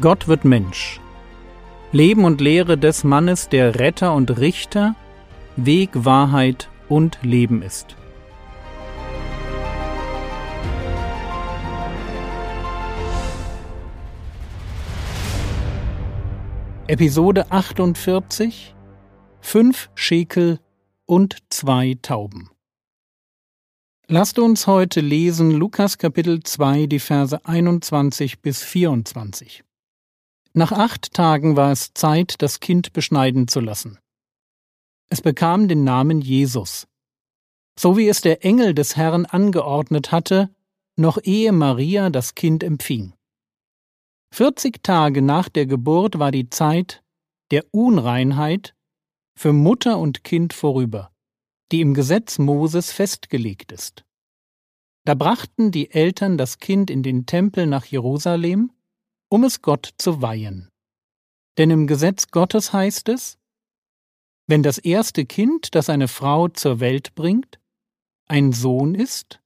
Gott wird Mensch. Leben und Lehre des Mannes, der Retter und Richter, Weg, Wahrheit und Leben ist. Episode 48 Fünf Schekel und zwei Tauben. Lasst uns heute lesen Lukas Kapitel 2, die Verse 21 bis 24. Nach acht Tagen war es Zeit, das Kind beschneiden zu lassen. Es bekam den Namen Jesus, so wie es der Engel des Herrn angeordnet hatte, noch ehe Maria das Kind empfing. Vierzig Tage nach der Geburt war die Zeit der Unreinheit für Mutter und Kind vorüber, die im Gesetz Moses festgelegt ist. Da brachten die Eltern das Kind in den Tempel nach Jerusalem um es Gott zu weihen. Denn im Gesetz Gottes heißt es, wenn das erste Kind, das eine Frau zur Welt bringt, ein Sohn ist,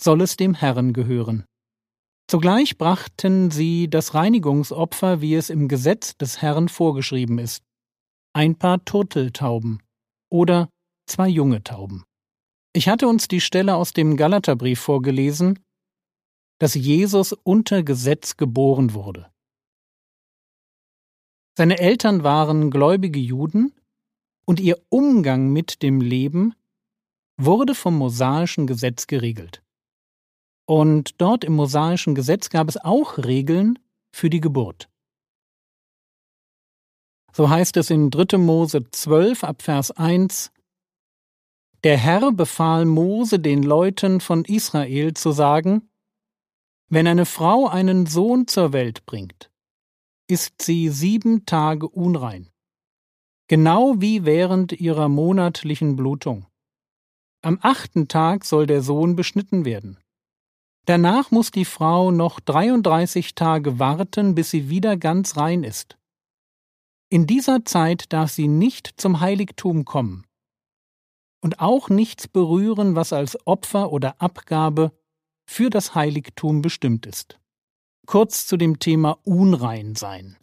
soll es dem Herrn gehören. Zugleich brachten sie das Reinigungsopfer, wie es im Gesetz des Herrn vorgeschrieben ist, ein paar Turteltauben oder zwei junge Tauben. Ich hatte uns die Stelle aus dem Galaterbrief vorgelesen, dass Jesus unter Gesetz geboren wurde. Seine Eltern waren gläubige Juden und ihr Umgang mit dem Leben wurde vom mosaischen Gesetz geregelt. Und dort im mosaischen Gesetz gab es auch Regeln für die Geburt. So heißt es in 3. Mose 12 ab Vers 1 Der Herr befahl Mose den Leuten von Israel zu sagen, wenn eine Frau einen Sohn zur Welt bringt, ist sie sieben Tage unrein, genau wie während ihrer monatlichen Blutung. Am achten Tag soll der Sohn beschnitten werden. Danach muss die Frau noch 33 Tage warten, bis sie wieder ganz rein ist. In dieser Zeit darf sie nicht zum Heiligtum kommen und auch nichts berühren, was als Opfer oder Abgabe für das Heiligtum bestimmt ist. Kurz zu dem Thema Unrein sein.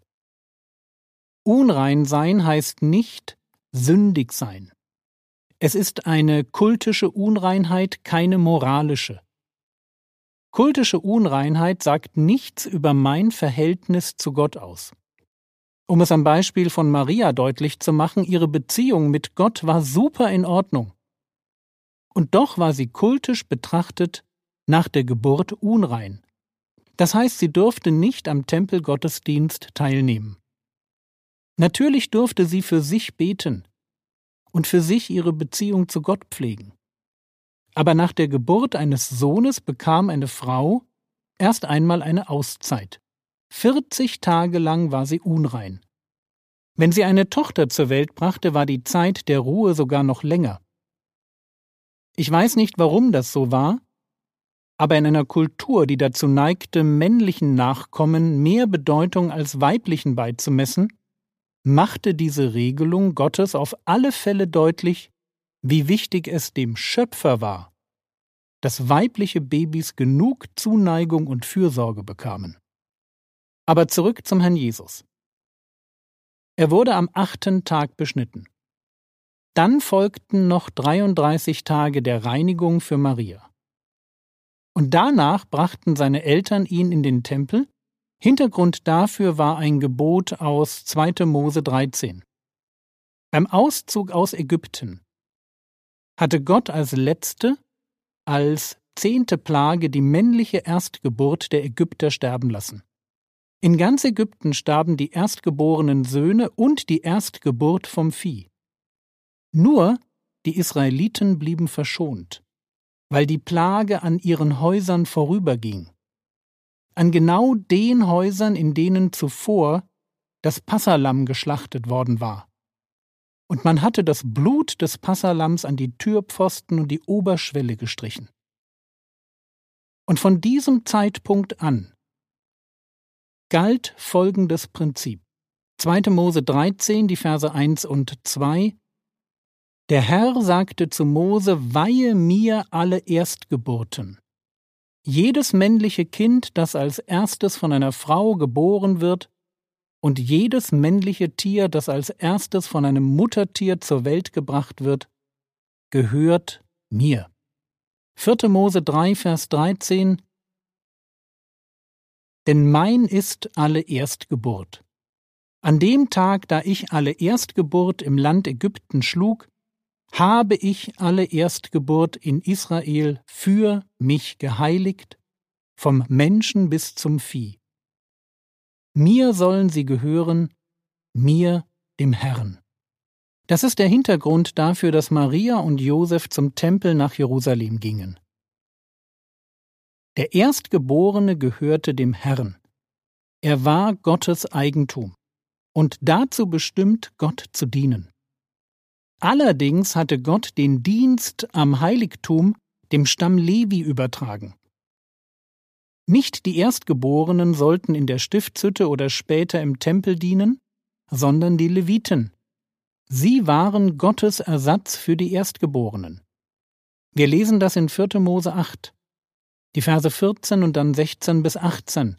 Unrein sein heißt nicht sündig sein. Es ist eine kultische Unreinheit, keine moralische. Kultische Unreinheit sagt nichts über mein Verhältnis zu Gott aus. Um es am Beispiel von Maria deutlich zu machen, ihre Beziehung mit Gott war super in Ordnung. Und doch war sie kultisch betrachtet nach der Geburt unrein. Das heißt, sie durfte nicht am Tempelgottesdienst teilnehmen. Natürlich durfte sie für sich beten und für sich ihre Beziehung zu Gott pflegen. Aber nach der Geburt eines Sohnes bekam eine Frau erst einmal eine Auszeit. 40 Tage lang war sie unrein. Wenn sie eine Tochter zur Welt brachte, war die Zeit der Ruhe sogar noch länger. Ich weiß nicht, warum das so war, aber in einer Kultur, die dazu neigte, männlichen Nachkommen mehr Bedeutung als weiblichen beizumessen, machte diese Regelung Gottes auf alle Fälle deutlich, wie wichtig es dem Schöpfer war, dass weibliche Babys genug Zuneigung und Fürsorge bekamen. Aber zurück zum Herrn Jesus. Er wurde am achten Tag beschnitten. Dann folgten noch 33 Tage der Reinigung für Maria. Und danach brachten seine Eltern ihn in den Tempel. Hintergrund dafür war ein Gebot aus 2. Mose 13. Beim Auszug aus Ägypten hatte Gott als letzte, als zehnte Plage die männliche Erstgeburt der Ägypter sterben lassen. In ganz Ägypten starben die erstgeborenen Söhne und die Erstgeburt vom Vieh. Nur die Israeliten blieben verschont weil die Plage an ihren Häusern vorüberging. An genau den Häusern, in denen zuvor das Passalam geschlachtet worden war. Und man hatte das Blut des Passalams an die Türpfosten und die Oberschwelle gestrichen. Und von diesem Zeitpunkt an galt folgendes Prinzip. 2. Mose 13, die Verse 1 und 2 der Herr sagte zu Mose, weihe mir alle Erstgeburten. Jedes männliche Kind, das als erstes von einer Frau geboren wird, und jedes männliche Tier, das als erstes von einem Muttertier zur Welt gebracht wird, gehört mir. 4. Mose 3, Vers 13 Denn mein ist alle Erstgeburt. An dem Tag, da ich alle Erstgeburt im Land Ägypten schlug, habe ich alle Erstgeburt in Israel für mich geheiligt, vom Menschen bis zum Vieh. Mir sollen sie gehören, mir, dem Herrn. Das ist der Hintergrund dafür, dass Maria und Josef zum Tempel nach Jerusalem gingen. Der Erstgeborene gehörte dem Herrn. Er war Gottes Eigentum und dazu bestimmt, Gott zu dienen. Allerdings hatte Gott den Dienst am Heiligtum dem Stamm Levi übertragen. Nicht die Erstgeborenen sollten in der Stiftshütte oder später im Tempel dienen, sondern die Leviten. Sie waren Gottes Ersatz für die Erstgeborenen. Wir lesen das in 4. Mose 8, die Verse 14 und dann 16 bis 18.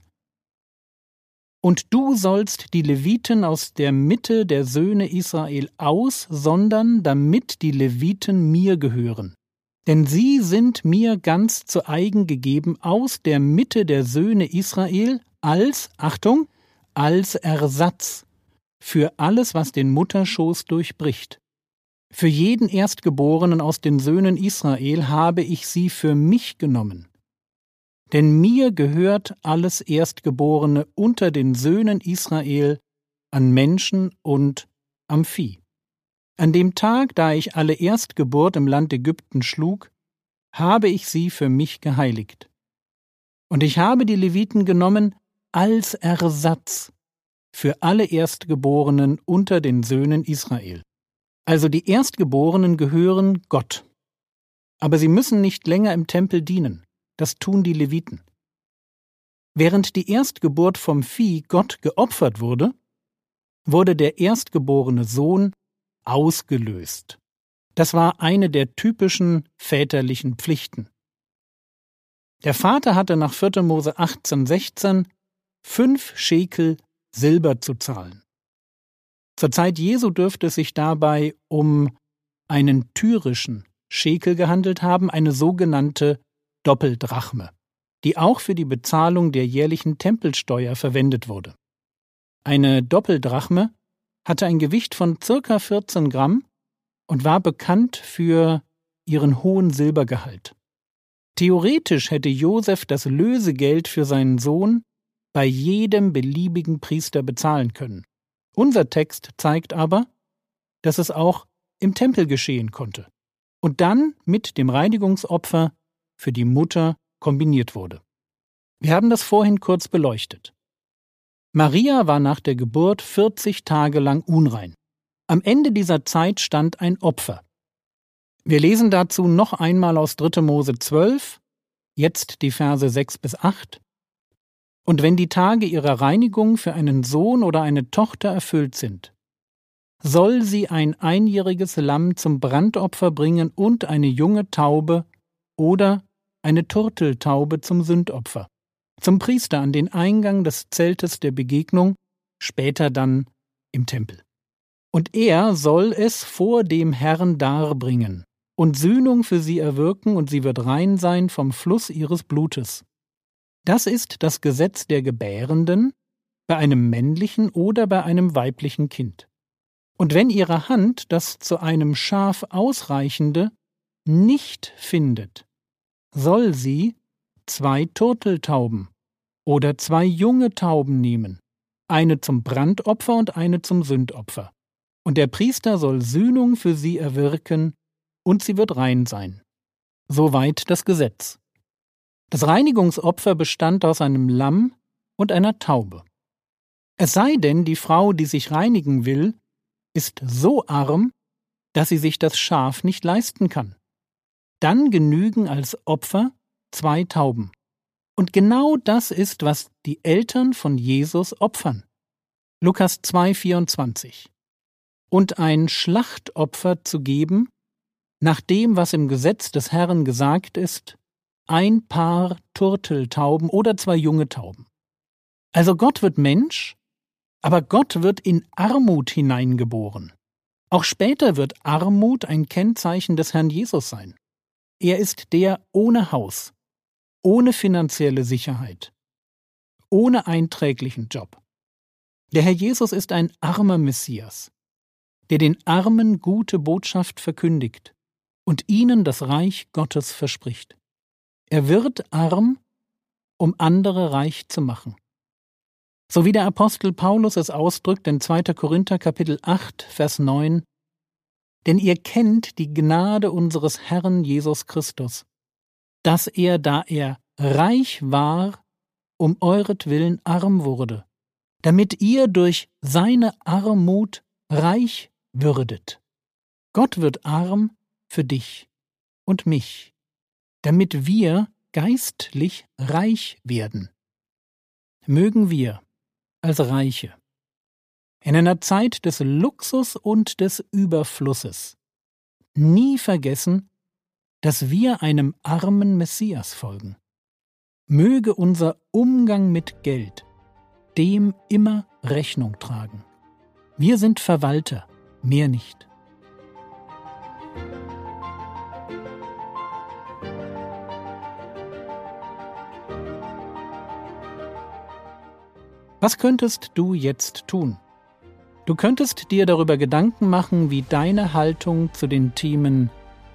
Und du sollst die Leviten aus der Mitte der Söhne Israel aussondern, damit die Leviten mir gehören denn sie sind mir ganz zu eigen gegeben aus der Mitte der Söhne Israel als, Achtung, als Ersatz für alles, was den Mutterschoß durchbricht. Für jeden Erstgeborenen aus den Söhnen Israel habe ich sie für mich genommen. Denn mir gehört alles Erstgeborene unter den Söhnen Israel an Menschen und am Vieh. An dem Tag, da ich alle Erstgeburt im Land Ägypten schlug, habe ich sie für mich geheiligt. Und ich habe die Leviten genommen als Ersatz für alle Erstgeborenen unter den Söhnen Israel. Also die Erstgeborenen gehören Gott. Aber sie müssen nicht länger im Tempel dienen. Das tun die Leviten. Während die Erstgeburt vom Vieh Gott geopfert wurde, wurde der erstgeborene Sohn ausgelöst. Das war eine der typischen väterlichen Pflichten. Der Vater hatte nach 4. Mose 18,16 fünf Schekel Silber zu zahlen. Zur Zeit Jesu dürfte es sich dabei um einen tyrischen Schekel gehandelt haben, eine sogenannte Doppeldrachme, die auch für die Bezahlung der jährlichen Tempelsteuer verwendet wurde. Eine Doppeldrachme hatte ein Gewicht von circa 14 Gramm und war bekannt für ihren hohen Silbergehalt. Theoretisch hätte Josef das Lösegeld für seinen Sohn bei jedem beliebigen Priester bezahlen können. Unser Text zeigt aber, dass es auch im Tempel geschehen konnte und dann mit dem Reinigungsopfer für die Mutter kombiniert wurde. Wir haben das vorhin kurz beleuchtet. Maria war nach der Geburt 40 Tage lang unrein. Am Ende dieser Zeit stand ein Opfer. Wir lesen dazu noch einmal aus 3. Mose 12, jetzt die Verse 6 bis 8. Und wenn die Tage ihrer Reinigung für einen Sohn oder eine Tochter erfüllt sind, soll sie ein einjähriges Lamm zum Brandopfer bringen und eine junge Taube oder eine Turteltaube zum Sündopfer zum Priester an den Eingang des Zeltes der Begegnung, später dann im Tempel. Und er soll es vor dem Herrn darbringen und Sühnung für sie erwirken, und sie wird rein sein vom Fluss ihres Blutes. Das ist das Gesetz der Gebärenden bei einem männlichen oder bei einem weiblichen Kind. Und wenn ihre Hand das zu einem Schaf ausreichende nicht findet, soll sie zwei Turteltauben oder zwei junge Tauben nehmen, eine zum Brandopfer und eine zum Sündopfer. Und der Priester soll Sühnung für sie erwirken, und sie wird rein sein. Soweit das Gesetz. Das Reinigungsopfer bestand aus einem Lamm und einer Taube. Es sei denn, die Frau, die sich reinigen will, ist so arm, dass sie sich das Schaf nicht leisten kann. Dann genügen als Opfer zwei Tauben. Und genau das ist, was die Eltern von Jesus opfern. Lukas 2,24. Und ein Schlachtopfer zu geben, nach dem, was im Gesetz des Herrn gesagt ist, ein Paar Turteltauben oder zwei junge Tauben. Also Gott wird Mensch Aber Gott wird in Armut hineingeboren. Auch später wird Armut ein Kennzeichen des Herrn Jesus sein. Er ist der ohne Haus, ohne finanzielle Sicherheit, ohne einträglichen Job. Der Herr Jesus ist ein armer Messias, der den Armen gute Botschaft verkündigt und ihnen das Reich Gottes verspricht. Er wird arm, um andere reich zu machen. So wie der Apostel Paulus es ausdrückt in 2. Korinther Kapitel 8, Vers 9, Denn ihr kennt die Gnade unseres Herrn Jesus Christus, dass er, da er reich war, um euretwillen arm wurde, damit ihr durch seine Armut reich würdet. Gott wird arm für dich und mich, damit wir geistlich reich werden. Mögen wir als Reiche in einer Zeit des Luxus und des Überflusses nie vergessen, dass wir einem armen Messias folgen. Möge unser Umgang mit Geld dem immer Rechnung tragen. Wir sind Verwalter, mehr nicht. Was könntest du jetzt tun? Du könntest dir darüber Gedanken machen, wie deine Haltung zu den Themen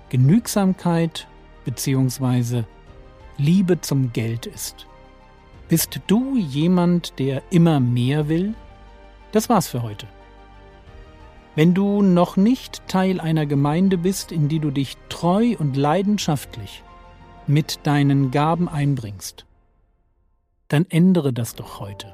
Genügsamkeit bzw. Liebe zum Geld ist. Bist du jemand, der immer mehr will? Das war's für heute. Wenn du noch nicht Teil einer Gemeinde bist, in die du dich treu und leidenschaftlich mit deinen Gaben einbringst, dann ändere das doch heute.